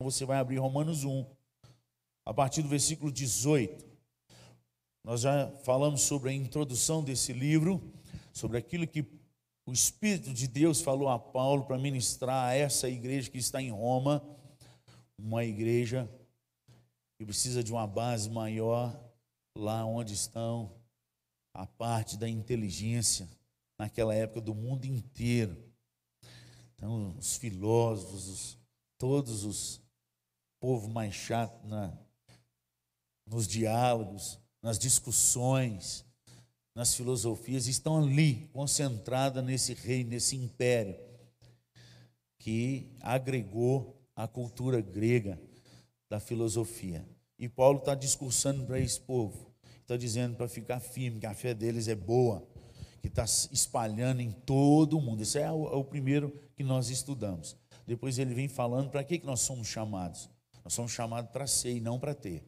você vai abrir Romanos 1, a partir do versículo 18. Nós já falamos sobre a introdução desse livro, sobre aquilo que o Espírito de Deus falou a Paulo para ministrar a essa igreja que está em Roma, uma igreja que precisa de uma base maior lá onde estão a parte da inteligência naquela época do mundo inteiro. Então, os filósofos, os, todos os povo mais chato na, nos diálogos, nas discussões, nas filosofias, estão ali, concentradas nesse rei, nesse império, que agregou a cultura grega da filosofia. E Paulo está discursando para esse povo, está dizendo para ficar firme, que a fé deles é boa, que está espalhando em todo o mundo. Esse é o, é o primeiro que nós estudamos. Depois ele vem falando para que, que nós somos chamados. Nós somos chamados para ser e não para ter.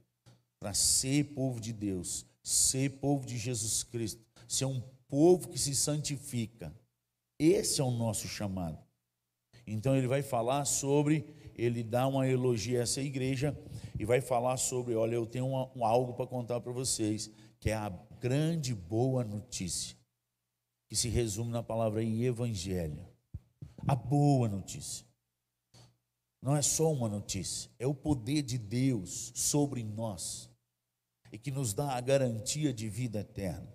Para ser povo de Deus, ser povo de Jesus Cristo, ser um povo que se santifica. Esse é o nosso chamado. Então ele vai falar sobre, ele dá uma elogio a essa igreja e vai falar sobre, olha, eu tenho uma, um, algo para contar para vocês, que é a grande boa notícia, que se resume na palavra aí, evangelho. A boa notícia. Não é só uma notícia, é o poder de Deus sobre nós e que nos dá a garantia de vida eterna.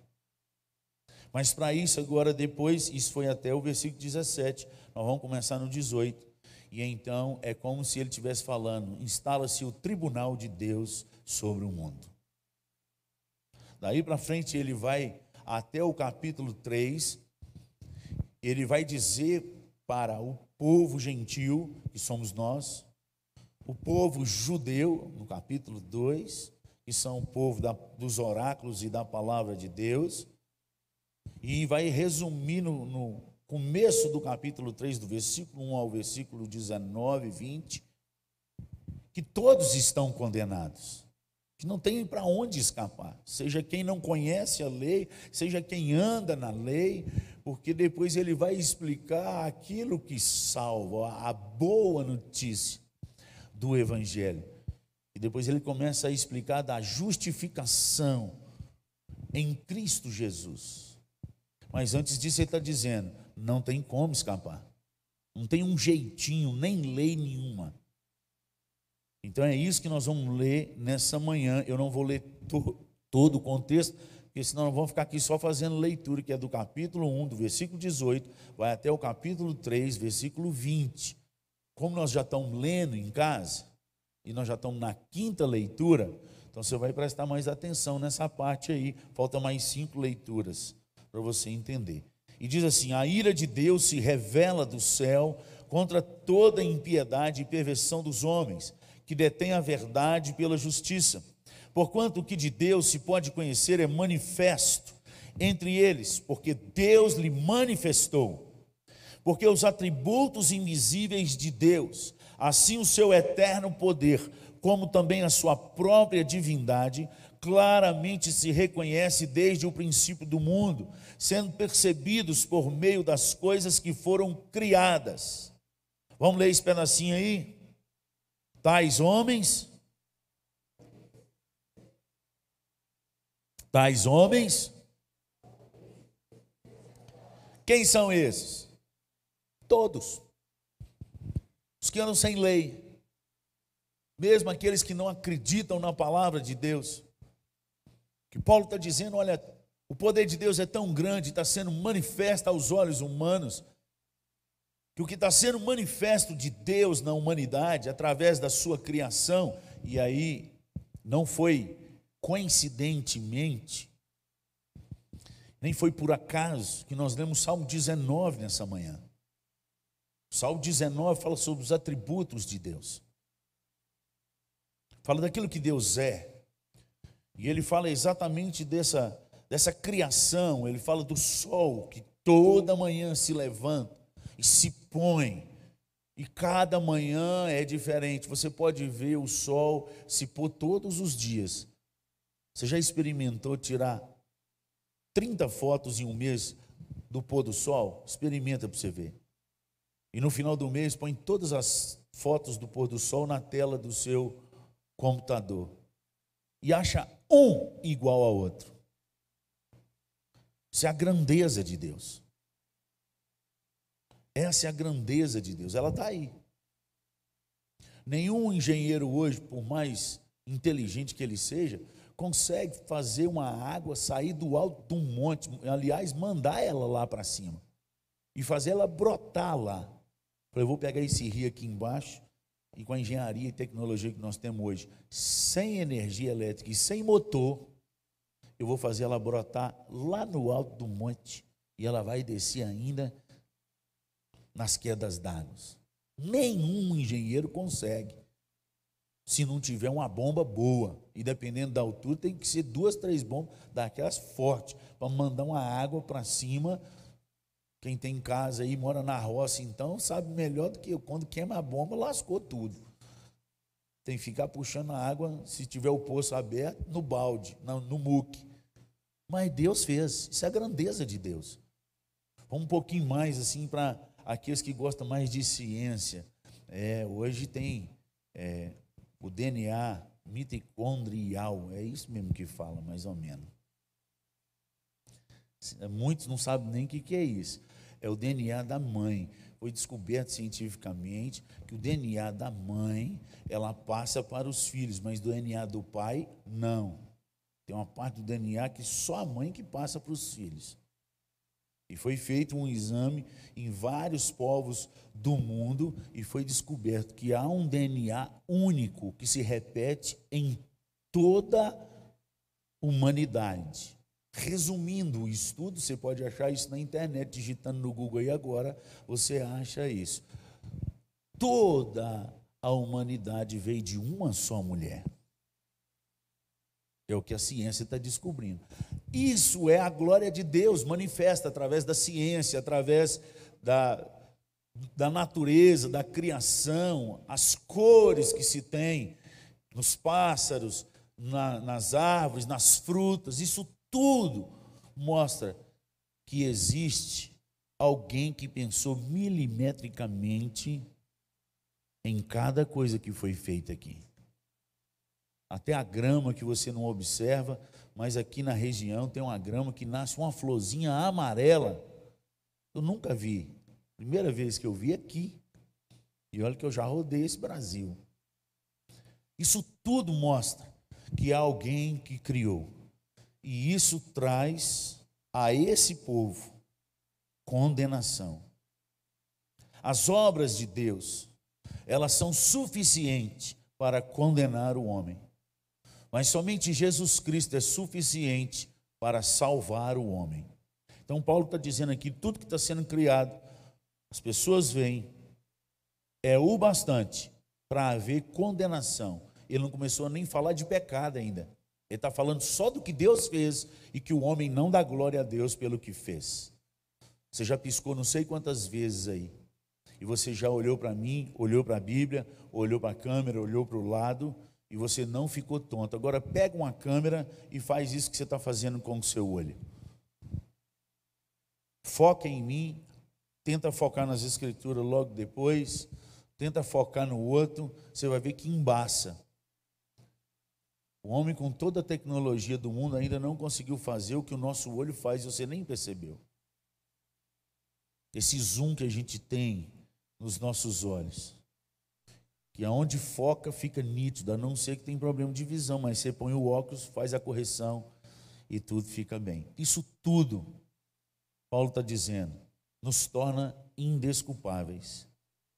Mas para isso, agora, depois, isso foi até o versículo 17, nós vamos começar no 18. E então é como se ele estivesse falando: instala-se o tribunal de Deus sobre o mundo. Daí para frente, ele vai até o capítulo 3, ele vai dizer para o povo gentil, que somos nós, o povo judeu, no capítulo 2, que são o povo da, dos oráculos e da palavra de Deus, e vai resumir no, no começo do capítulo 3, do versículo 1 ao versículo 19, 20, que todos estão condenados, que não tem para onde escapar, seja quem não conhece a lei, seja quem anda na lei, porque depois ele vai explicar aquilo que salva, a boa notícia do Evangelho. E depois ele começa a explicar da justificação em Cristo Jesus. Mas antes disso, ele está dizendo: não tem como escapar. Não tem um jeitinho, nem lei nenhuma. Então é isso que nós vamos ler nessa manhã. Eu não vou ler to, todo o contexto, porque senão nós vamos ficar aqui só fazendo leitura, que é do capítulo 1, do versículo 18, vai até o capítulo 3, versículo 20. Como nós já estamos lendo em casa, e nós já estamos na quinta leitura, então você vai prestar mais atenção nessa parte aí. Falta mais cinco leituras para você entender. E diz assim: a ira de Deus se revela do céu contra toda impiedade e perversão dos homens, que detêm a verdade pela justiça. Porquanto o que de Deus se pode conhecer é manifesto entre eles, porque Deus lhe manifestou. Porque os atributos invisíveis de Deus, Assim, o seu eterno poder, como também a sua própria divindade, claramente se reconhece desde o princípio do mundo, sendo percebidos por meio das coisas que foram criadas. Vamos ler esse pedacinho aí? Tais homens, tais homens, quem são esses? Todos. Os que andam sem lei, mesmo aqueles que não acreditam na palavra de Deus. Que Paulo está dizendo: olha, o poder de Deus é tão grande, está sendo manifesto aos olhos humanos, que o que está sendo manifesto de Deus na humanidade, através da sua criação, e aí não foi coincidentemente, nem foi por acaso que nós lemos Salmo 19 nessa manhã. Salmo 19 fala sobre os atributos de Deus. Fala daquilo que Deus é. E ele fala exatamente dessa, dessa criação. Ele fala do sol que toda manhã se levanta e se põe. E cada manhã é diferente. Você pode ver o sol se pôr todos os dias. Você já experimentou tirar 30 fotos em um mês do pôr do sol? Experimenta para você ver. E no final do mês põe todas as fotos do pôr do sol na tela do seu computador e acha um igual ao outro. Isso é a grandeza de Deus. Essa é a grandeza de Deus, ela está aí. Nenhum engenheiro hoje, por mais inteligente que ele seja, consegue fazer uma água sair do alto de um monte, aliás, mandar ela lá para cima e fazer ela brotar lá. Eu vou pegar esse rio aqui embaixo e com a engenharia e tecnologia que nós temos hoje, sem energia elétrica e sem motor, eu vou fazer ela brotar lá no alto do monte e ela vai descer ainda nas quedas d'água. Nenhum engenheiro consegue. Se não tiver uma bomba boa. E dependendo da altura, tem que ser duas, três bombas daquelas fortes, para mandar uma água para cima. Quem tem casa aí, mora na roça, então, sabe melhor do que eu. Quando queima a bomba, lascou tudo. Tem que ficar puxando a água, se tiver o poço aberto, no balde, no, no muque. Mas Deus fez. Isso é a grandeza de Deus. Vamos um pouquinho mais, assim, para aqueles que gostam mais de ciência. É, hoje tem é, o DNA mitocondrial, é isso mesmo que fala, mais ou menos. Muitos não sabem nem o que é isso. É o DNA da mãe. Foi descoberto cientificamente que o DNA da mãe ela passa para os filhos, mas do DNA do pai não. Tem uma parte do DNA que só a mãe que passa para os filhos. E foi feito um exame em vários povos do mundo e foi descoberto que há um DNA único que se repete em toda a humanidade. Resumindo o estudo, você pode achar isso na internet, digitando no Google aí agora, você acha isso. Toda a humanidade veio de uma só mulher. É o que a ciência está descobrindo. Isso é a glória de Deus manifesta através da ciência, através da, da natureza, da criação, as cores que se tem nos pássaros, na, nas árvores, nas frutas, isso tudo mostra que existe alguém que pensou milimetricamente em cada coisa que foi feita aqui. Até a grama que você não observa, mas aqui na região tem uma grama que nasce uma florzinha amarela. Eu nunca vi. Primeira vez que eu vi aqui. E olha que eu já rodei esse Brasil. Isso tudo mostra que há alguém que criou. E isso traz a esse povo condenação. As obras de Deus, elas são suficientes para condenar o homem. Mas somente Jesus Cristo é suficiente para salvar o homem. Então, Paulo está dizendo aqui: tudo que está sendo criado, as pessoas veem, é o bastante para haver condenação. Ele não começou a nem falar de pecado ainda. Ele está falando só do que Deus fez e que o homem não dá glória a Deus pelo que fez. Você já piscou não sei quantas vezes aí. E você já olhou para mim, olhou para a Bíblia, olhou para a câmera, olhou para o lado e você não ficou tonto. Agora pega uma câmera e faz isso que você está fazendo com o seu olho. Foca em mim, tenta focar nas escrituras logo depois, tenta focar no outro, você vai ver que embaça. O homem, com toda a tecnologia do mundo, ainda não conseguiu fazer o que o nosso olho faz e você nem percebeu. Esse zoom que a gente tem nos nossos olhos que aonde foca fica nítido, a não ser que tem problema de visão, mas você põe o óculos, faz a correção e tudo fica bem. Isso tudo, Paulo está dizendo, nos torna indesculpáveis.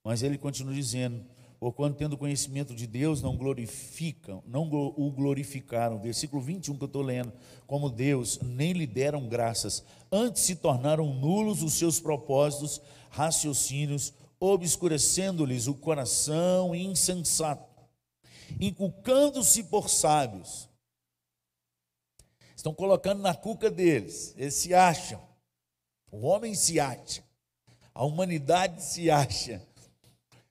Mas ele continua dizendo, ou quando tendo conhecimento de Deus, não glorificam, não o glorificaram. Versículo 21 que eu estou lendo, como Deus, nem lhe deram graças, antes se tornaram nulos os seus propósitos, raciocínios, obscurecendo-lhes o coração insensato, inculcando-se por sábios. Estão colocando na cuca deles, eles se acham, o homem se acha, a humanidade se acha.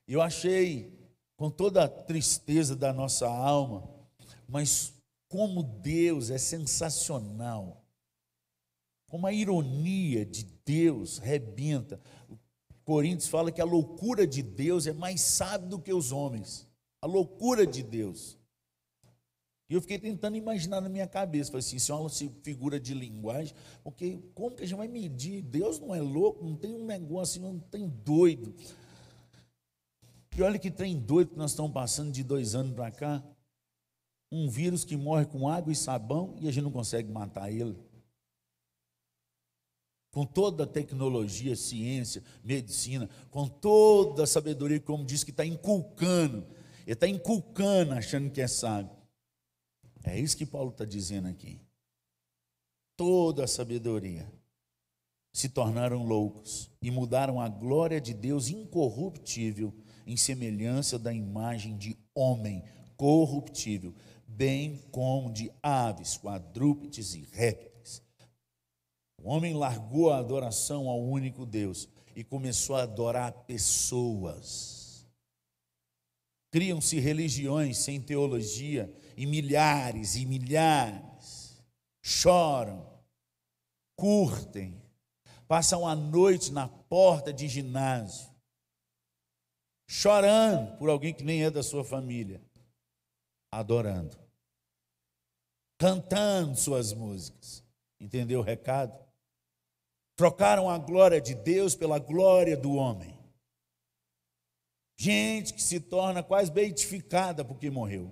Eu achei, com toda a tristeza da nossa alma, mas como Deus é sensacional, como a ironia de Deus rebenta Coríntios fala que a loucura de Deus é mais sábia do que os homens. A loucura de Deus. E eu fiquei tentando imaginar na minha cabeça, falei assim, isso é uma figura de linguagem, porque como que a gente vai medir? Deus não é louco, não tem um negócio, não tem doido. E olha que trem doido que nós estamos passando de dois anos para cá. Um vírus que morre com água e sabão e a gente não consegue matar ele com toda a tecnologia, ciência, medicina, com toda a sabedoria, como diz que está inculcando, ele está inculcando, achando que é sábio. É isso que Paulo está dizendo aqui. Toda a sabedoria se tornaram loucos e mudaram a glória de Deus incorruptível em semelhança da imagem de homem corruptível, bem como de aves, quadrúpedes e répteis homem largou a adoração ao único Deus e começou a adorar pessoas. Criam-se religiões sem teologia e milhares e milhares choram, curtem, passam a noite na porta de ginásio, chorando por alguém que nem é da sua família, adorando, cantando suas músicas. Entendeu o recado? Trocaram a glória de Deus pela glória do homem. Gente que se torna quase beatificada porque morreu.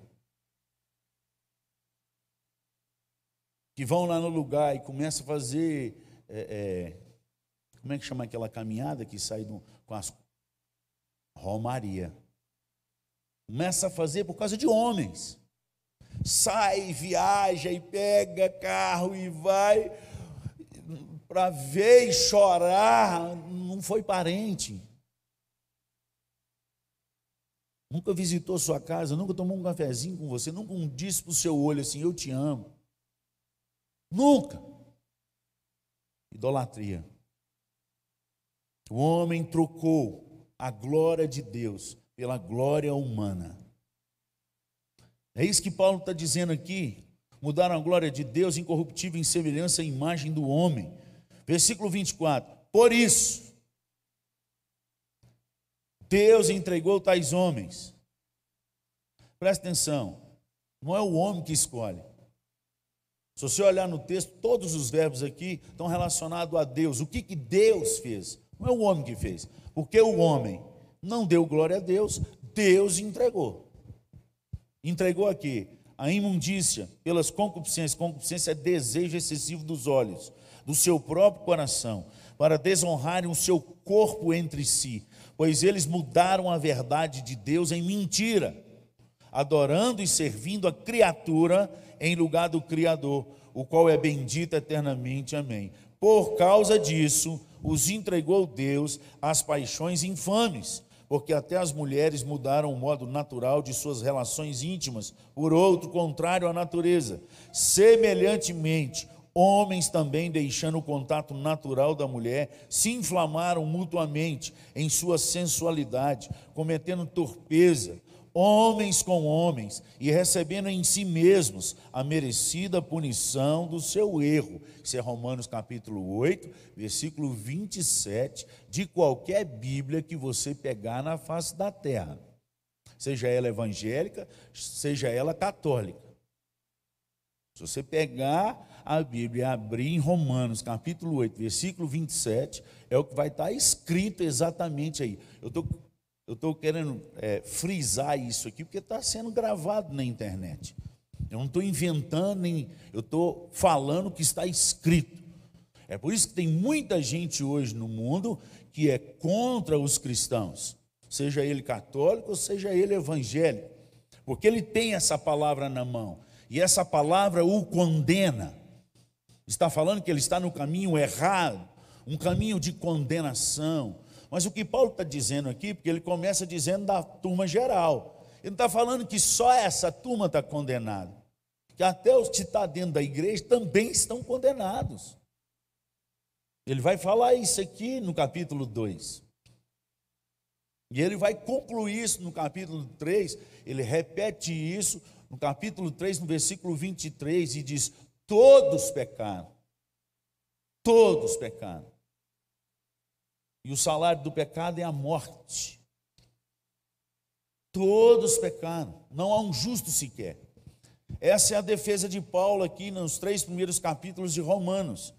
Que vão lá no lugar e começam a fazer. É, é, como é que chama aquela caminhada que sai do, com as. Romaria. Começa a fazer por causa de homens. Sai, viaja e pega carro e vai para ver e chorar, não foi parente. Nunca visitou sua casa, nunca tomou um cafezinho com você, nunca um disse para o seu olho assim: Eu te amo. Nunca. Idolatria. O homem trocou a glória de Deus pela glória humana. É isso que Paulo está dizendo aqui. Mudaram a glória de Deus incorruptível em semelhança à imagem do homem Versículo 24: Por isso, Deus entregou tais homens. Presta atenção, não é o homem que escolhe. Se você olhar no texto, todos os verbos aqui estão relacionados a Deus. O que, que Deus fez? Não é o homem que fez. Porque o homem não deu glória a Deus, Deus entregou. Entregou aqui a imundícia pelas concupiscências. Concupiscência é desejo excessivo dos olhos do seu próprio coração, para desonrarem o seu corpo entre si, pois eles mudaram a verdade de Deus em mentira, adorando e servindo a criatura em lugar do Criador, o qual é bendito eternamente. Amém. Por causa disso, os entregou Deus às paixões infames, porque até as mulheres mudaram o modo natural de suas relações íntimas por outro contrário à natureza. Semelhantemente, Homens também, deixando o contato natural da mulher, se inflamaram mutuamente em sua sensualidade, cometendo torpeza, homens com homens, e recebendo em si mesmos a merecida punição do seu erro. Isso é Romanos capítulo 8, versículo 27, de qualquer Bíblia que você pegar na face da terra, seja ela evangélica, seja ela católica. Se você pegar a Bíblia e abrir em Romanos, capítulo 8, versículo 27, é o que vai estar escrito exatamente aí. Eu tô, estou querendo é, frisar isso aqui, porque está sendo gravado na internet. Eu não estou inventando, nem eu estou falando o que está escrito. É por isso que tem muita gente hoje no mundo que é contra os cristãos, seja ele católico, seja ele evangélico, porque ele tem essa palavra na mão e essa palavra o condena. Está falando que ele está no caminho errado, um caminho de condenação. Mas o que Paulo está dizendo aqui, porque ele começa dizendo da turma geral. Ele não está falando que só essa turma está condenada. Que até os que estão dentro da igreja também estão condenados. Ele vai falar isso aqui no capítulo 2. E ele vai concluir isso no capítulo 3. Ele repete isso no capítulo 3, no versículo 23, e diz: Todos pecaram. Todos pecaram. E o salário do pecado é a morte. Todos pecaram, não há um justo sequer. Essa é a defesa de Paulo aqui nos três primeiros capítulos de Romanos.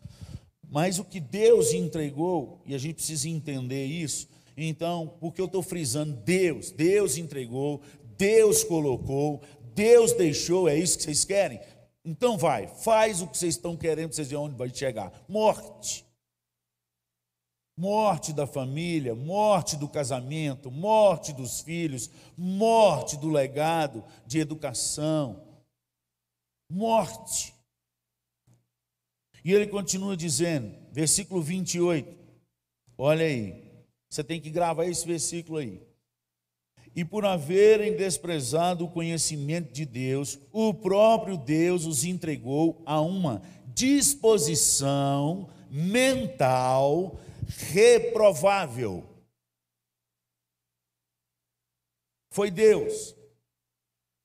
Mas o que Deus entregou, e a gente precisa entender isso, então, porque eu estou frisando Deus, Deus entregou, Deus colocou, Deus deixou, é isso que vocês querem? Então vai, faz o que vocês estão querendo, vocês verem onde vai chegar. Morte. Morte da família, morte do casamento, morte dos filhos, morte do legado de educação. Morte. E ele continua dizendo, versículo 28. Olha aí. Você tem que gravar esse versículo aí. E por haverem desprezado o conhecimento de Deus, o próprio Deus os entregou a uma disposição mental reprovável. Foi Deus.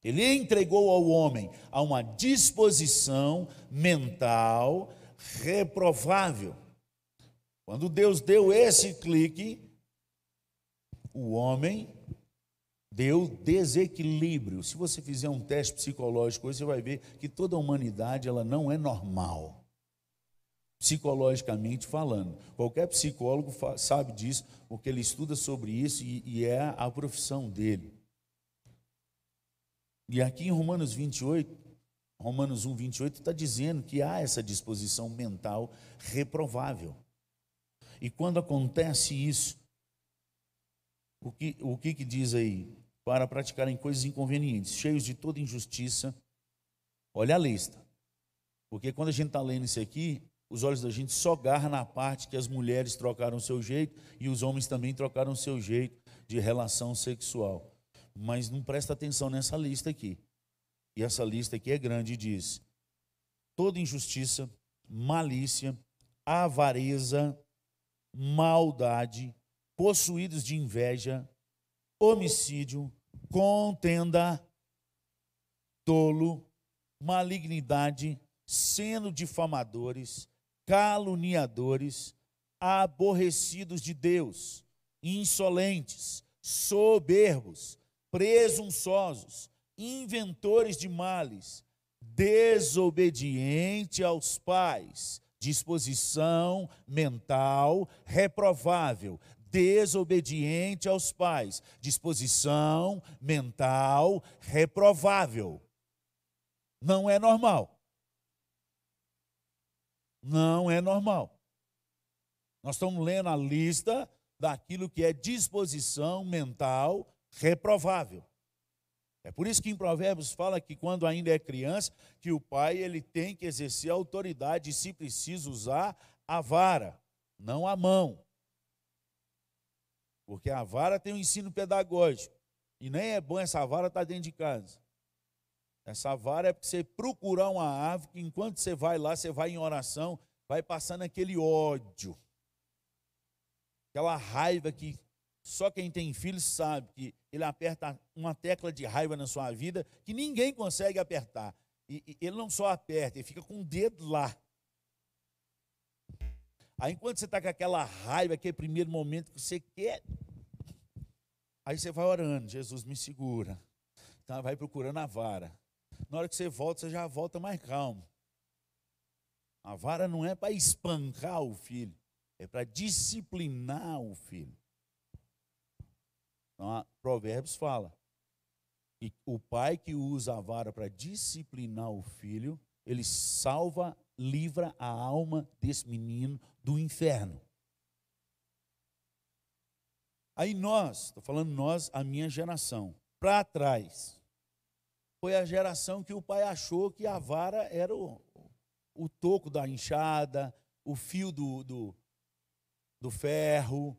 Ele entregou ao homem a uma disposição mental reprovável. Quando Deus deu esse clique, o homem deu desequilíbrio. Se você fizer um teste psicológico você vai ver que toda a humanidade ela não é normal psicologicamente falando. Qualquer psicólogo sabe disso, porque ele estuda sobre isso e, e é a profissão dele. E aqui em Romanos 28, Romanos 1, 28, está dizendo que há essa disposição mental reprovável. E quando acontece isso, o que, o que, que diz aí? Para praticarem coisas inconvenientes, cheios de toda injustiça. Olha a lista. Porque quando a gente está lendo isso aqui, os olhos da gente só agarram na parte que as mulheres trocaram o seu jeito e os homens também trocaram o seu jeito de relação sexual. Mas não presta atenção nessa lista aqui. E essa lista aqui é grande e diz: toda injustiça, malícia, avareza, maldade, possuídos de inveja, homicídio, contenda, tolo, malignidade, sendo difamadores, caluniadores, aborrecidos de Deus, insolentes, soberbos, presunçosos, inventores de males, desobediente aos pais, disposição mental reprovável, desobediente aos pais, disposição mental reprovável. Não é normal. Não é normal. Nós estamos lendo a lista daquilo que é disposição mental reprovável. É por isso que em Provérbios fala que quando ainda é criança, que o pai ele tem que exercer a autoridade e se precisa usar a vara, não a mão. Porque a vara tem um ensino pedagógico. E nem é bom essa vara estar dentro de casa. Essa vara é para você procurar uma árvore que enquanto você vai lá, você vai em oração, vai passando aquele ódio. Aquela raiva que só quem tem filhos sabe que ele aperta uma tecla de raiva na sua vida que ninguém consegue apertar. E ele não só aperta, ele fica com o dedo lá. Aí enquanto você está com aquela raiva, aquele primeiro momento que você quer, aí você vai orando, Jesus me segura. Então vai procurando a vara. Na hora que você volta, você já volta mais calmo. A vara não é para espancar o filho, é para disciplinar o filho. Então, Provérbios fala que o pai que usa a vara para disciplinar o filho, ele salva, livra a alma desse menino do inferno. Aí nós, estou falando nós, a minha geração, para trás, foi a geração que o pai achou que a vara era o, o toco da enxada, o fio do, do, do ferro,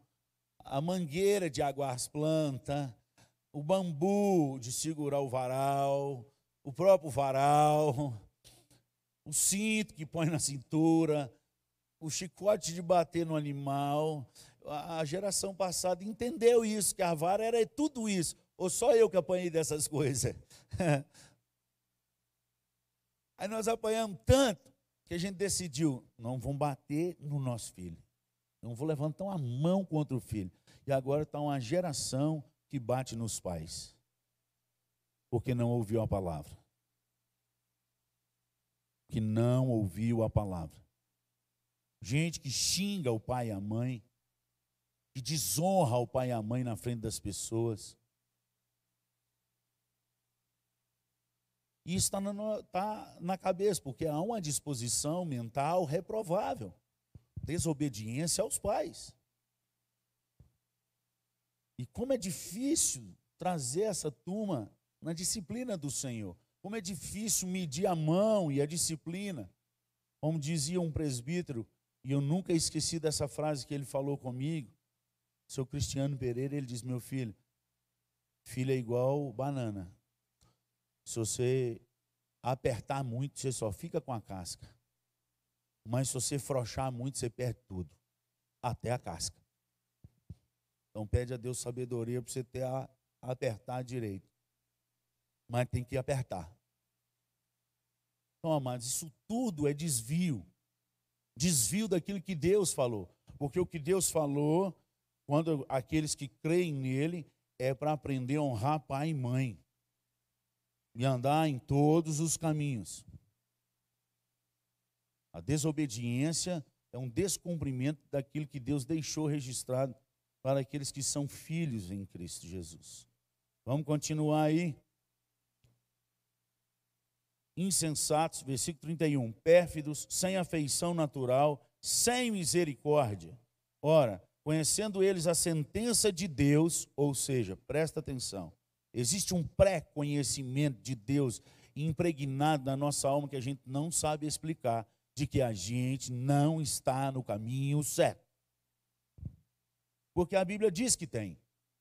a mangueira de aguar as plantas, o bambu de segurar o varal, o próprio varal, o cinto que põe na cintura, o chicote de bater no animal. A geração passada entendeu isso, que a vara era tudo isso. Ou só eu que apanhei dessas coisas? Aí nós apanhamos tanto que a gente decidiu, não vamos bater no nosso filho. Não vou levantar uma mão contra o filho. E agora está uma geração que bate nos pais, porque não ouviu a palavra. Que não ouviu a palavra. Gente que xinga o pai e a mãe, que desonra o pai e a mãe na frente das pessoas. E isso está na, tá na cabeça, porque há uma disposição mental reprovável desobediência aos pais. E como é difícil trazer essa turma na disciplina do Senhor. Como é difícil medir a mão e a disciplina. Como dizia um presbítero, e eu nunca esqueci dessa frase que ele falou comigo, seu Cristiano Pereira, ele diz: Meu filho, filho é igual banana. Se você apertar muito, você só fica com a casca. Mas se você frouxar muito, você perde tudo, até a casca. Então pede a Deus sabedoria para você ter a, a apertar direito. Mas tem que apertar. Então, amados, isso tudo é desvio. Desvio daquilo que Deus falou. Porque o que Deus falou, quando aqueles que creem nele, é para aprender a honrar pai e mãe. E andar em todos os caminhos. A desobediência é um descumprimento daquilo que Deus deixou registrado para aqueles que são filhos em Cristo Jesus. Vamos continuar aí. Insensatos, versículo 31. Pérfidos, sem afeição natural, sem misericórdia. Ora, conhecendo eles a sentença de Deus, ou seja, presta atenção, existe um pré-conhecimento de Deus impregnado na nossa alma que a gente não sabe explicar de que a gente não está no caminho certo. Porque a Bíblia diz que tem.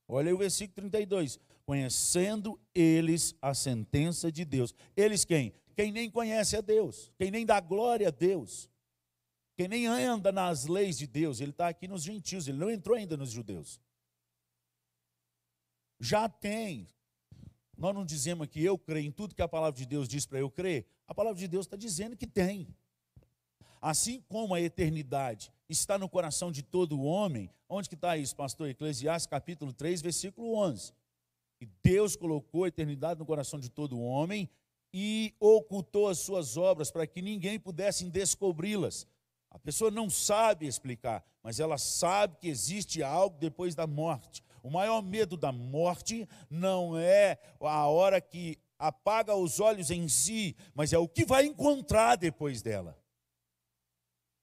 Olha aí o versículo 32. Conhecendo eles a sentença de Deus. Eles quem? Quem nem conhece a Deus, quem nem dá glória a Deus, quem nem anda nas leis de Deus. Ele está aqui nos gentios, ele não entrou ainda nos judeus. Já tem. Nós não dizemos que eu creio em tudo que a palavra de Deus diz para eu crer. A palavra de Deus está dizendo que tem. Assim como a eternidade está no coração de todo homem, onde que está isso, pastor? Eclesiastes capítulo 3, versículo 11. E Deus colocou a eternidade no coração de todo homem e ocultou as suas obras para que ninguém pudesse descobri-las. A pessoa não sabe explicar, mas ela sabe que existe algo depois da morte. O maior medo da morte não é a hora que apaga os olhos em si, mas é o que vai encontrar depois dela.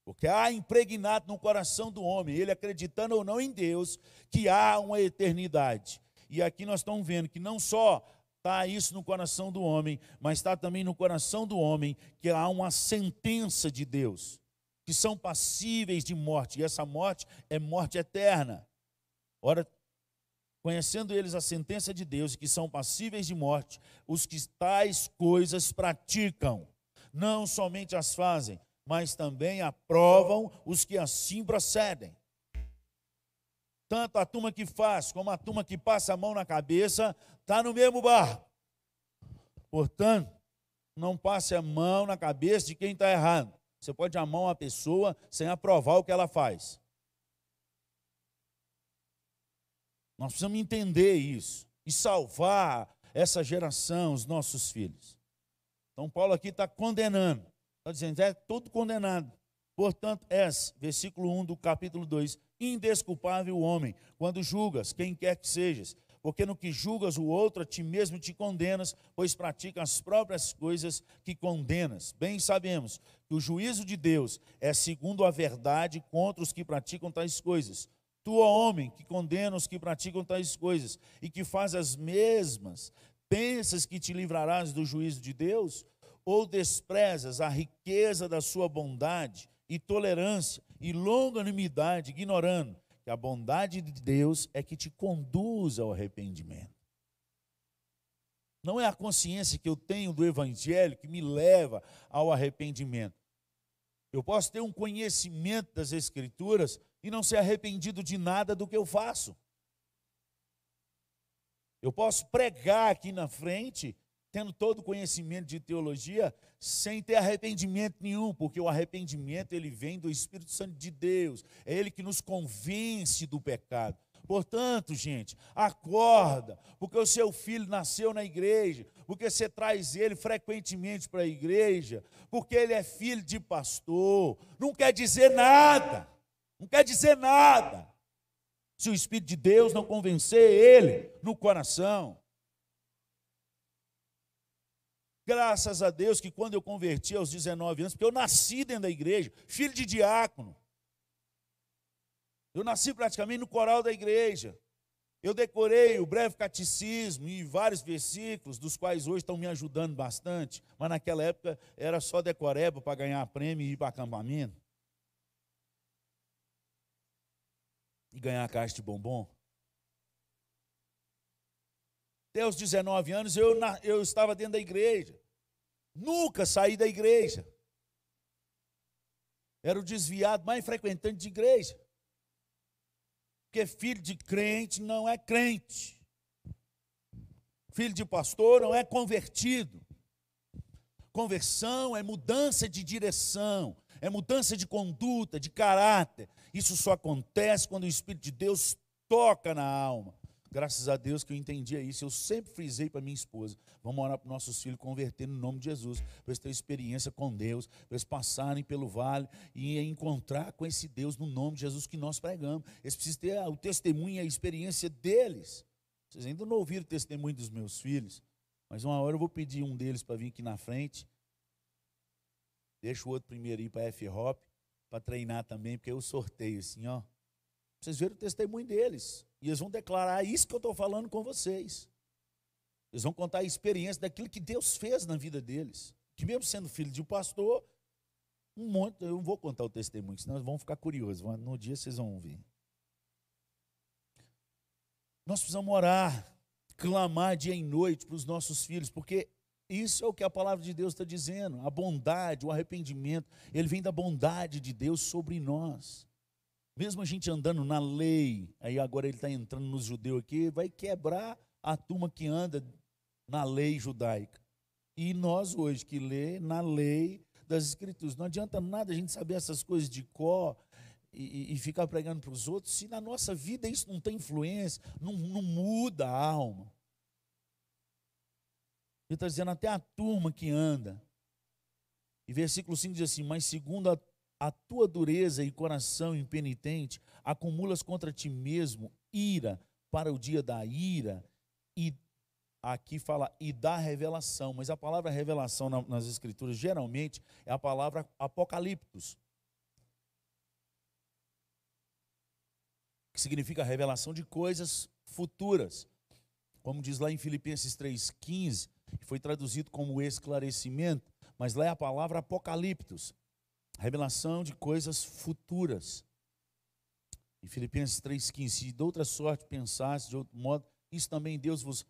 Porque há impregnado no coração do homem, ele acreditando ou não em Deus, que há uma eternidade. E aqui nós estamos vendo que não só está isso no coração do homem, mas está também no coração do homem que há uma sentença de Deus, que são passíveis de morte, e essa morte é morte eterna. Ora, conhecendo eles a sentença de Deus, que são passíveis de morte, os que tais coisas praticam, não somente as fazem, mas também aprovam os que assim procedem. Tanto a turma que faz como a turma que passa a mão na cabeça está no mesmo barco. Portanto, não passe a mão na cabeça de quem está errado. Você pode amar uma pessoa sem aprovar o que ela faz. Nós precisamos entender isso e salvar essa geração, os nossos filhos. Então, Paulo aqui está condenando. Está dizendo, é todo condenado. Portanto, és, versículo 1 do capítulo 2, indesculpável o homem, quando julgas quem quer que sejas, porque no que julgas o outro, a ti mesmo te condenas, pois pratica as próprias coisas que condenas. Bem sabemos que o juízo de Deus é segundo a verdade contra os que praticam tais coisas. Tu, ó homem, que condena os que praticam tais coisas e que faz as mesmas, pensas que te livrarás do juízo de Deus? ou desprezas a riqueza da sua bondade e tolerância e longanimidade, ignorando que a bondade de Deus é que te conduz ao arrependimento. Não é a consciência que eu tenho do Evangelho que me leva ao arrependimento. Eu posso ter um conhecimento das Escrituras e não ser arrependido de nada do que eu faço. Eu posso pregar aqui na frente tendo todo o conhecimento de teologia, sem ter arrependimento nenhum, porque o arrependimento ele vem do Espírito Santo de Deus, é ele que nos convence do pecado. Portanto, gente, acorda, porque o seu filho nasceu na igreja, porque você traz ele frequentemente para a igreja, porque ele é filho de pastor. Não quer dizer nada, não quer dizer nada. Se o Espírito de Deus não convencer ele no coração. Graças a Deus que quando eu converti aos 19 anos, porque eu nasci dentro da igreja, filho de diácono. Eu nasci praticamente no coral da igreja. Eu decorei o breve catecismo e vários versículos, dos quais hoje estão me ajudando bastante, mas naquela época era só decoreba para ganhar prêmio e ir para acampamento. E ganhar caixa de bombom. Até os 19 anos eu, eu estava dentro da igreja. Nunca saí da igreja. Era o desviado mais frequentante de igreja. Porque filho de crente não é crente. Filho de pastor não é convertido. Conversão é mudança de direção, é mudança de conduta, de caráter. Isso só acontece quando o Espírito de Deus toca na alma. Graças a Deus que eu entendia isso. Eu sempre frisei para minha esposa: vamos orar para nossos filhos converter no nome de Jesus, para eles terem experiência com Deus, para eles passarem pelo vale e encontrar com esse Deus no nome de Jesus que nós pregamos. Eles precisam ter o testemunho e a experiência deles. Vocês ainda não ouviram o testemunho dos meus filhos, mas uma hora eu vou pedir um deles para vir aqui na frente. Deixa o outro primeiro ir para a F-Hop, para treinar também, porque eu sorteio assim, ó. Vocês viram o testemunho deles. E eles vão declarar isso que eu estou falando com vocês. Eles vão contar a experiência daquilo que Deus fez na vida deles. Que mesmo sendo filho de um pastor, um monte, eu não vou contar o testemunho, senão eles vão ficar curiosos. No dia vocês vão ouvir. Nós precisamos orar, clamar dia e noite para os nossos filhos, porque isso é o que a palavra de Deus está dizendo. A bondade, o arrependimento, ele vem da bondade de Deus sobre nós. Mesmo a gente andando na lei, aí agora ele está entrando nos judeus aqui, vai quebrar a turma que anda na lei judaica. E nós hoje que lê na lei das escrituras. Não adianta nada a gente saber essas coisas de có e, e ficar pregando para os outros, se na nossa vida isso não tem influência, não, não muda a alma. Ele está dizendo até a turma que anda. E versículo 5 diz assim: Mas segundo a a tua dureza e coração impenitente, acumulas contra ti mesmo ira para o dia da ira, e aqui fala e da revelação, mas a palavra revelação nas escrituras geralmente é a palavra apocaliptos. Que significa revelação de coisas futuras. Como diz lá em Filipenses 3,15, que foi traduzido como esclarecimento, mas lá é a palavra apocaliptos, revelação de coisas futuras. Em Filipenses 3,15, se de outra sorte pensasse de outro modo, isso também Deus vos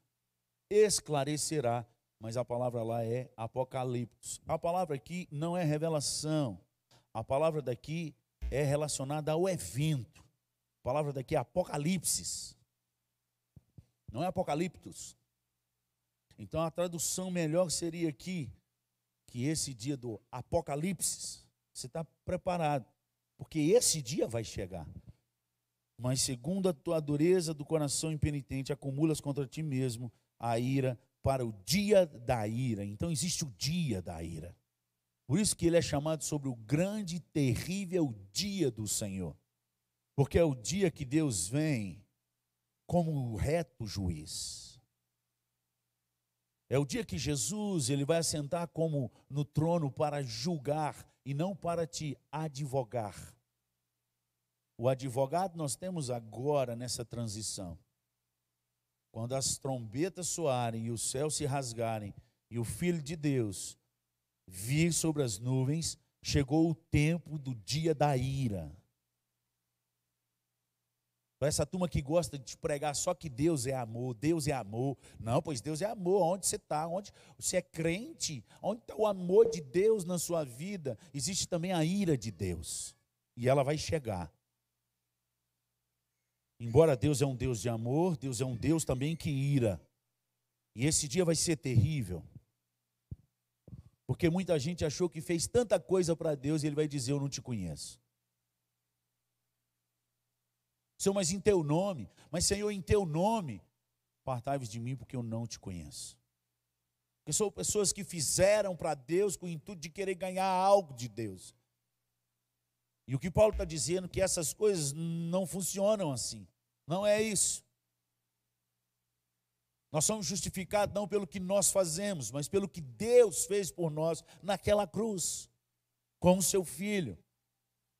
esclarecerá. Mas a palavra lá é apocalipse. A palavra aqui não é revelação. A palavra daqui é relacionada ao evento. A palavra daqui é apocalipse. Não é apocaliptos. Então a tradução melhor seria aqui que esse dia do apocalipse você está preparado, porque esse dia vai chegar. Mas segundo a tua dureza do coração impenitente, acumulas contra ti mesmo a ira para o dia da ira. Então existe o dia da ira. Por isso que ele é chamado sobre o grande e terrível dia do Senhor. Porque é o dia que Deus vem como o reto juiz. É o dia que Jesus ele vai assentar como no trono para julgar e não para te advogar. O advogado nós temos agora nessa transição. Quando as trombetas soarem e os céus se rasgarem e o Filho de Deus vir sobre as nuvens, chegou o tempo do dia da ira. Para essa turma que gosta de pregar só que Deus é amor, Deus é amor. Não, pois Deus é amor. Onde você está? Onde você é crente? Onde está o amor de Deus na sua vida? Existe também a ira de Deus. E ela vai chegar. Embora Deus é um Deus de amor, Deus é um Deus também que ira. E esse dia vai ser terrível. Porque muita gente achou que fez tanta coisa para Deus e ele vai dizer: Eu não te conheço. Senhor, mas em teu nome, mas Senhor, em teu nome, partai-vos de mim, porque eu não te conheço. Porque são pessoas que fizeram para Deus com o intuito de querer ganhar algo de Deus. E o que Paulo está dizendo é que essas coisas não funcionam assim. Não é isso. Nós somos justificados não pelo que nós fazemos, mas pelo que Deus fez por nós naquela cruz, com o seu filho.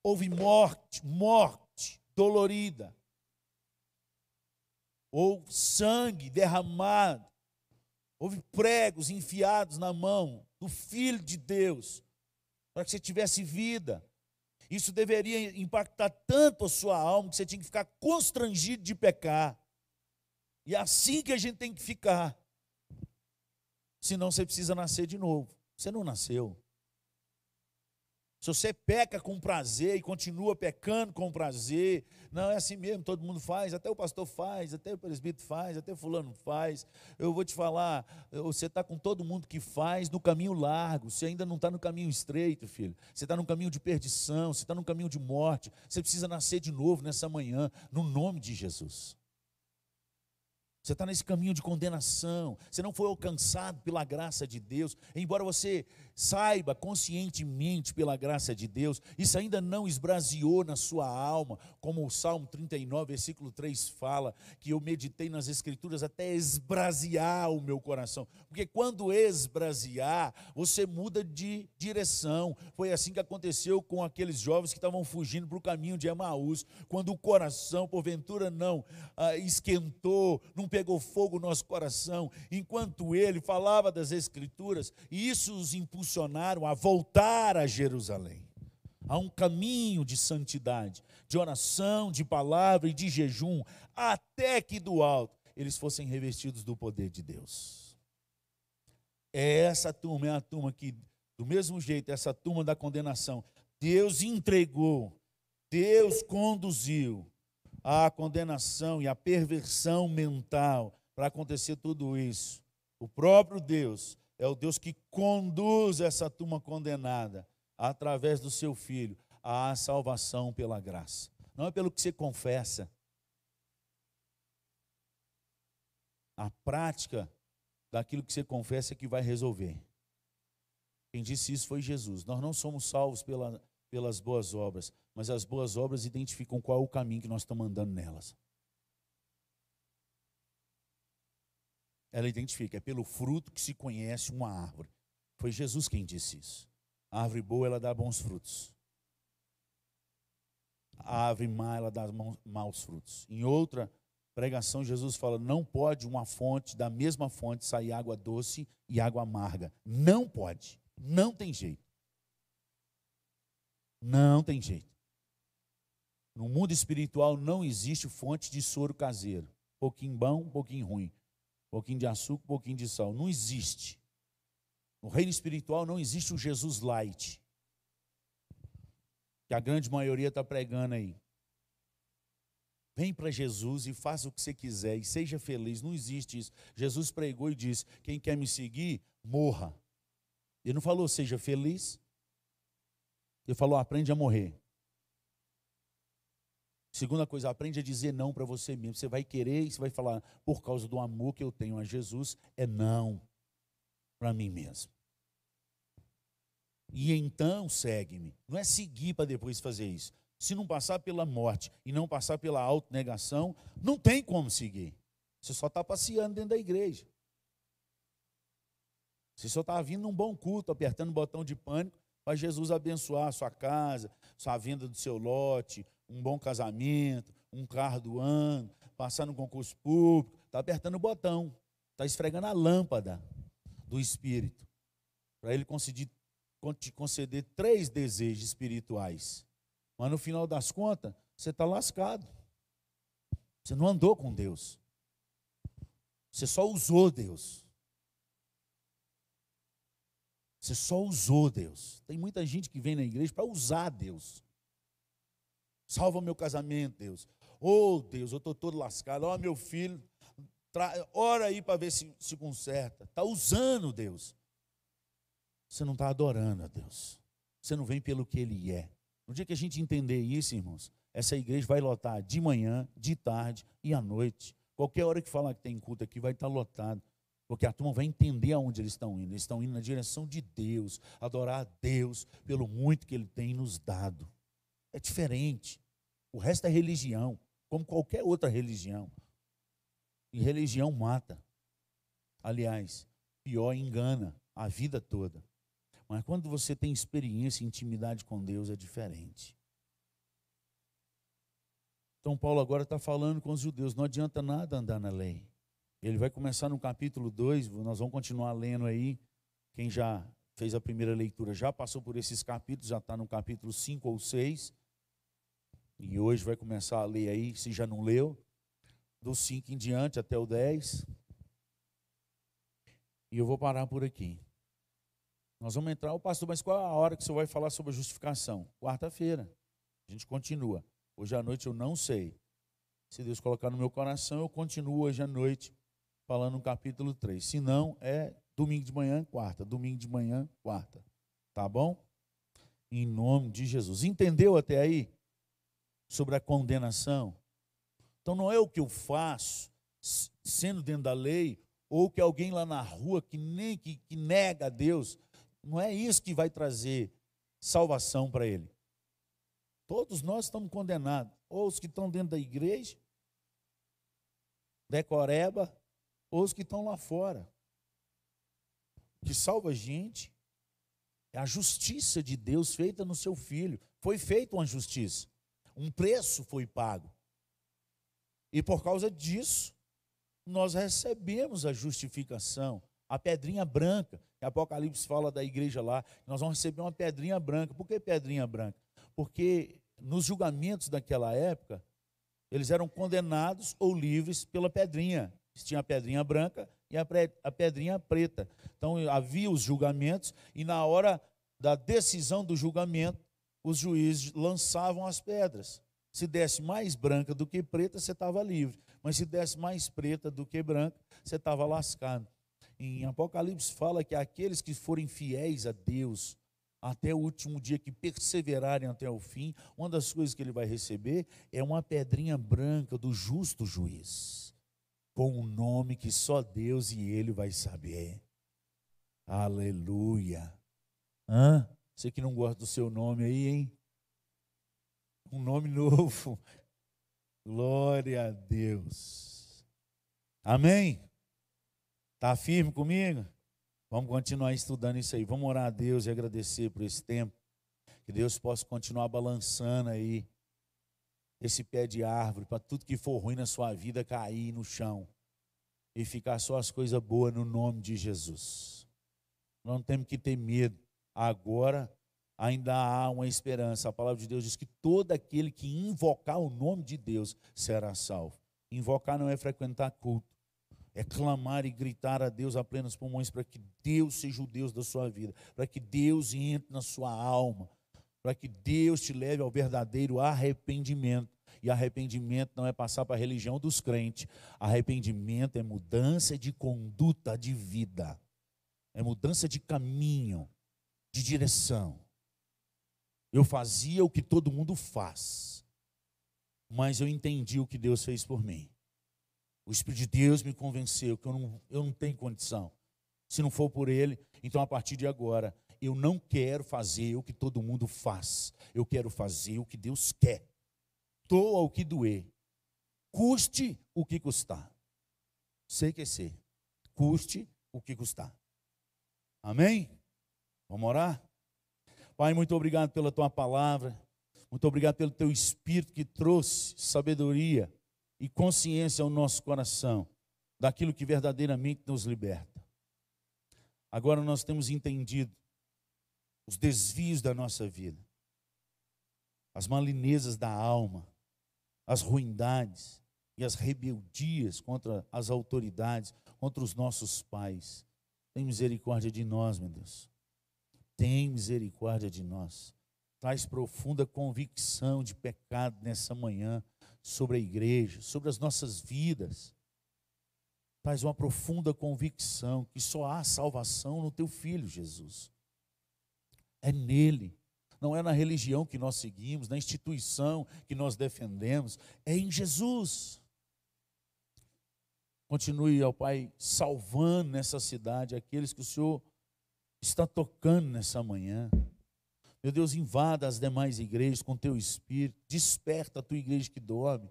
Houve morte, morte dolorida. Houve sangue derramado. Houve pregos enfiados na mão do filho de Deus, para que você tivesse vida. Isso deveria impactar tanto a sua alma que você tinha que ficar constrangido de pecar. E é assim que a gente tem que ficar. Senão você precisa nascer de novo. Você não nasceu. Se você peca com prazer e continua pecando com prazer, não é assim mesmo, todo mundo faz, até o pastor faz, até o presbítero faz, até o fulano faz. Eu vou te falar, você está com todo mundo que faz no caminho largo, você ainda não está no caminho estreito, filho. Você está no caminho de perdição, você está no caminho de morte. Você precisa nascer de novo nessa manhã, no nome de Jesus. Você está nesse caminho de condenação, você não foi alcançado pela graça de Deus, embora você saiba conscientemente pela graça de Deus, isso ainda não esbraseou na sua alma, como o Salmo 39, versículo 3 fala, que eu meditei nas Escrituras até esbrasear o meu coração, porque quando esbrasear, você muda de direção. Foi assim que aconteceu com aqueles jovens que estavam fugindo para o caminho de Emaús, quando o coração, porventura, não ah, esquentou, não pegou fogo no nosso coração, enquanto ele falava das Escrituras, e isso os impulsionaram a voltar a Jerusalém. Há um caminho de santidade, de oração, de palavra e de jejum, até que do alto eles fossem revestidos do poder de Deus. É essa turma, é a turma que, do mesmo jeito, essa turma da condenação, Deus entregou, Deus conduziu, a condenação e a perversão mental para acontecer tudo isso. O próprio Deus é o Deus que conduz essa turma condenada através do seu filho à salvação pela graça. Não é pelo que você confessa. A prática daquilo que você confessa é que vai resolver. Quem disse isso foi Jesus. Nós não somos salvos pela, pelas boas obras, mas as boas obras identificam qual é o caminho que nós estamos andando nelas. Ela identifica, é pelo fruto que se conhece uma árvore. Foi Jesus quem disse isso. A árvore boa, ela dá bons frutos. A árvore má, ela dá maus frutos. Em outra pregação, Jesus fala: não pode uma fonte, da mesma fonte, sair água doce e água amarga. Não pode. Não tem jeito. Não tem jeito. No mundo espiritual não existe fonte de soro caseiro. Pouquinho bom, pouquinho ruim. Pouquinho de açúcar, pouquinho de sal. Não existe. No reino espiritual não existe o Jesus light. Que a grande maioria está pregando aí. Vem para Jesus e faça o que você quiser e seja feliz. Não existe isso. Jesus pregou e disse: quem quer me seguir, morra. Ele não falou seja feliz. Ele falou: aprende a morrer. Segunda coisa, aprende a dizer não para você mesmo. Você vai querer e você vai falar, por causa do amor que eu tenho a Jesus, é não para mim mesmo. E então segue-me. Não é seguir para depois fazer isso. Se não passar pela morte e não passar pela autonegação, não tem como seguir. Você só está passeando dentro da igreja. Você só está vindo num bom culto, apertando o botão de pânico, para Jesus abençoar a sua casa, sua venda do seu lote, um bom casamento, um carro do ano, passar no concurso público, está apertando o botão, está esfregando a lâmpada do Espírito, para ele te conceder três desejos espirituais. Mas no final das contas, você está lascado. Você não andou com Deus. Você só usou Deus. Você só usou Deus. Tem muita gente que vem na igreja para usar Deus. Salva meu casamento, Deus. Oh, Deus, eu estou todo lascado. Ó, oh, meu filho, tra... ora aí para ver se se conserta. Está usando Deus. você não está adorando a Deus. Você não vem pelo que Ele é. No dia que a gente entender isso, irmãos, essa igreja vai lotar de manhã, de tarde e à noite. Qualquer hora que falar que tem culto aqui vai estar lotado. Porque a turma vai entender aonde eles estão indo. Eles estão indo na direção de Deus, adorar a Deus pelo muito que Ele tem nos dado. É diferente. O resto é religião, como qualquer outra religião. E religião mata. Aliás, pior, engana a vida toda. Mas quando você tem experiência e intimidade com Deus, é diferente. Então, Paulo agora está falando com os judeus: não adianta nada andar na lei. Ele vai começar no capítulo 2, nós vamos continuar lendo aí. Quem já fez a primeira leitura já passou por esses capítulos, já está no capítulo 5 ou 6. E hoje vai começar a ler aí, se já não leu, do 5 em diante até o 10. E eu vou parar por aqui. Nós vamos entrar, o pastor, mas qual a hora que senhor vai falar sobre a justificação? Quarta-feira. A gente continua. Hoje à noite eu não sei. Se Deus colocar no meu coração, eu continuo hoje à noite falando no capítulo 3. Se não, é domingo de manhã, quarta. Domingo de manhã, quarta. Tá bom? Em nome de Jesus. Entendeu até aí? Sobre a condenação. Então não é o que eu faço, sendo dentro da lei, ou que alguém lá na rua que nem que, que nega a Deus. Não é isso que vai trazer salvação para ele. Todos nós estamos condenados. Ou os que estão dentro da igreja, decoreba, ou os que estão lá fora. O que salva a gente é a justiça de Deus feita no seu filho. Foi feita uma justiça. Um preço foi pago. E por causa disso, nós recebemos a justificação, a pedrinha branca. Que Apocalipse fala da igreja lá, nós vamos receber uma pedrinha branca. Por que pedrinha branca? Porque nos julgamentos daquela época, eles eram condenados ou livres pela pedrinha tinha a pedrinha branca e a, pedrinha preta. Então havia os julgamentos e na hora da decisão do julgamento, os juízes lançavam as pedras. Se desse mais branca do que preta, você estava livre. Mas se desse mais preta do que branca, você estava lascado. Em Apocalipse fala que aqueles que forem fiéis a Deus até o último dia, que perseverarem até o fim, uma das coisas que ele vai receber é uma pedrinha branca do justo juiz com um nome que só Deus e Ele vai saber. Aleluia. Hã? Você que não gosta do seu nome aí, hein? Um nome novo. Glória a Deus. Amém? Está firme comigo? Vamos continuar estudando isso aí. Vamos orar a Deus e agradecer por esse tempo. Que Deus possa continuar balançando aí esse pé de árvore, para tudo que for ruim na sua vida cair no chão e ficar só as coisas boas no nome de Jesus. Não temos que ter medo. Agora ainda há uma esperança. A palavra de Deus diz que todo aquele que invocar o nome de Deus será salvo. Invocar não é frequentar culto, é clamar e gritar a Deus a plenos pulmões para que Deus seja o Deus da sua vida, para que Deus entre na sua alma, para que Deus te leve ao verdadeiro arrependimento. E arrependimento não é passar para a religião dos crentes. Arrependimento é mudança de conduta de vida. É mudança de caminho, de direção. Eu fazia o que todo mundo faz. Mas eu entendi o que Deus fez por mim. O Espírito de Deus me convenceu que eu não, eu não tenho condição. Se não for por Ele, então a partir de agora eu não quero fazer o que todo mundo faz. Eu quero fazer o que Deus quer. Doa o que doer. Custe o que custar. Sei que sei. Custe o que custar. Amém? Vamos orar? Pai, muito obrigado pela tua palavra. Muito obrigado pelo teu espírito que trouxe sabedoria e consciência ao nosso coração daquilo que verdadeiramente nos liberta. Agora nós temos entendido os desvios da nossa vida, as malinezas da alma, as ruindades e as rebeldias contra as autoridades, contra os nossos pais. Tem misericórdia de nós, meu Deus. Tem misericórdia de nós. Traz profunda convicção de pecado nessa manhã sobre a igreja, sobre as nossas vidas. Traz uma profunda convicção que só há salvação no teu filho, Jesus É nele. Não é na religião que nós seguimos, na instituição que nós defendemos, é em Jesus. Continue, ó Pai, salvando nessa cidade aqueles que o Senhor está tocando nessa manhã. Meu Deus, invada as demais igrejas com teu espírito, desperta a tua igreja que dorme,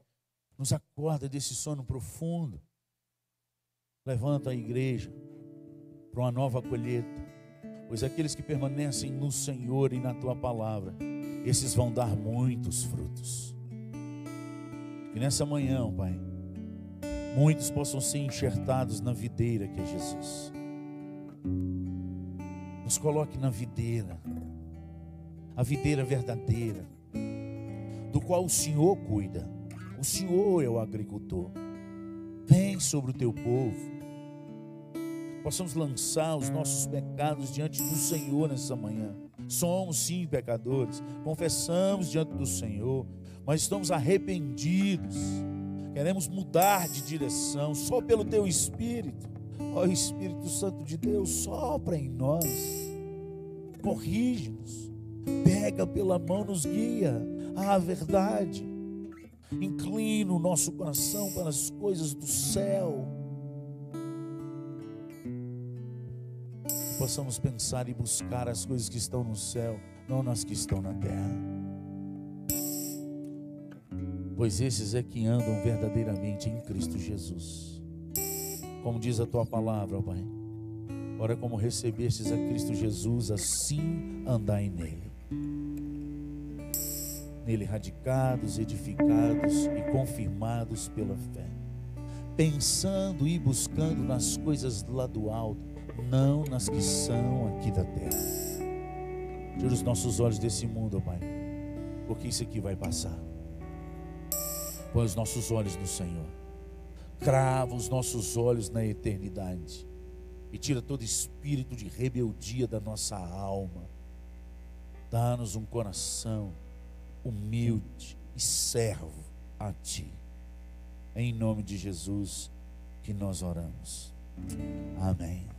nos acorda desse sono profundo. Levanta a igreja para uma nova colheita Pois aqueles que permanecem no Senhor e na tua palavra, esses vão dar muitos frutos. Que nessa manhã, Pai, muitos possam ser enxertados na videira que é Jesus. Nos coloque na videira, a videira verdadeira, do qual o Senhor cuida. O Senhor é o agricultor. Vem sobre o teu povo possamos lançar os nossos pecados diante do Senhor nessa manhã. Somos sim pecadores, confessamos diante do Senhor, mas estamos arrependidos, queremos mudar de direção, só pelo Teu Espírito. Ó Espírito Santo de Deus, sopra em nós, corrige-nos, pega pela mão, nos guia à verdade, inclina o nosso coração para as coisas do céu possamos pensar e buscar as coisas que estão no céu, não nas que estão na terra. Pois esses é que andam verdadeiramente em Cristo Jesus. Como diz a tua palavra, Pai. Ora, como recebestes a Cristo Jesus, assim andai nele. Nele radicados, edificados e confirmados pela fé. Pensando e buscando nas coisas lá do alto não nas que são aqui da terra. Tira os nossos olhos desse mundo, Pai, porque isso aqui vai passar. Põe os nossos olhos no Senhor, crava os nossos olhos na eternidade e tira todo espírito de rebeldia da nossa alma. Dá-nos um coração humilde e servo a Ti. É em nome de Jesus que nós oramos. Amém.